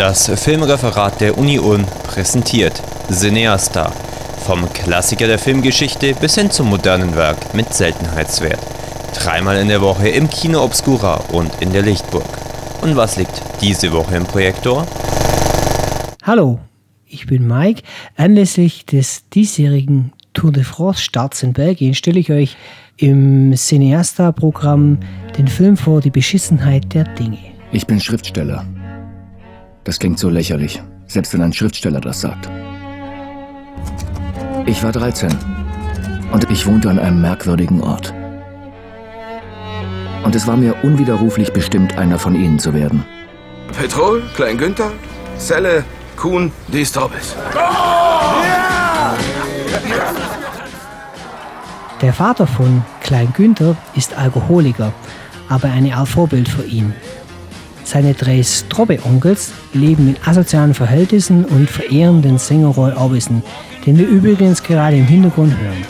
Das Filmreferat der Uni Ulm präsentiert Cineasta. Vom Klassiker der Filmgeschichte bis hin zum modernen Werk mit Seltenheitswert. Dreimal in der Woche im Kino Obscura und in der Lichtburg. Und was liegt diese Woche im Projektor? Hallo, ich bin Mike. Anlässlich des diesjährigen Tour de France Starts in Belgien stelle ich euch im Cineasta-Programm den Film vor Die Beschissenheit der Dinge. Ich bin Schriftsteller. Das klingt so lächerlich, selbst wenn ein Schriftsteller das sagt. Ich war 13 und ich wohnte an einem merkwürdigen Ort. Und es war mir unwiderruflich bestimmt, einer von ihnen zu werden. Petrol, Klein Günther, Selle, Kuhn, die Storbis. Der Vater von Klein Günther ist Alkoholiker, aber eine Art Vorbild für ihn. Seine drei Strobbe-Onkels leben in asozialen Verhältnissen und verehren den Sänger Roy Orbison, den wir übrigens gerade im Hintergrund hören.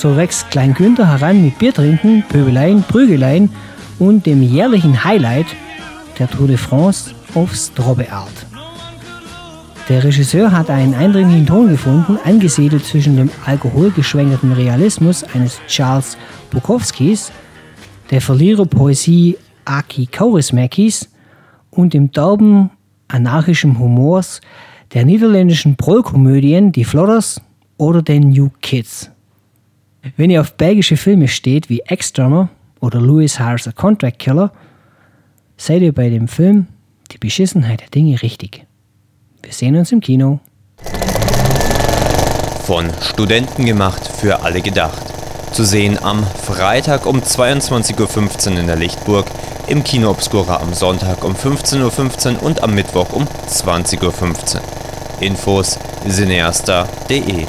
So wächst Klein Günther heran mit Biertrinken, Pöbeleien, Prügeleien und dem jährlichen Highlight der Tour de France auf Strobbe-Art. Der Regisseur hat einen eindringlichen Ton gefunden, angesiedelt zwischen dem alkoholgeschwängerten Realismus eines Charles Bukowskis, der Verliererpoesie Aki Kaurismäkis und dem derben anarchischen Humors der niederländischen Prollkomödien Die Flodders oder den New Kids. Wenn ihr auf belgische Filme steht wie Extremmer oder Louis Harris A Contract Killer, seid ihr bei dem Film Die Beschissenheit der Dinge richtig. Wir sehen uns im Kino. Von Studenten gemacht, für alle gedacht. Zu sehen am Freitag um 22.15 Uhr in der Lichtburg, im Kino Obscura am Sonntag um 15.15 Uhr und am Mittwoch um 20.15 Uhr. Infos cineasta.de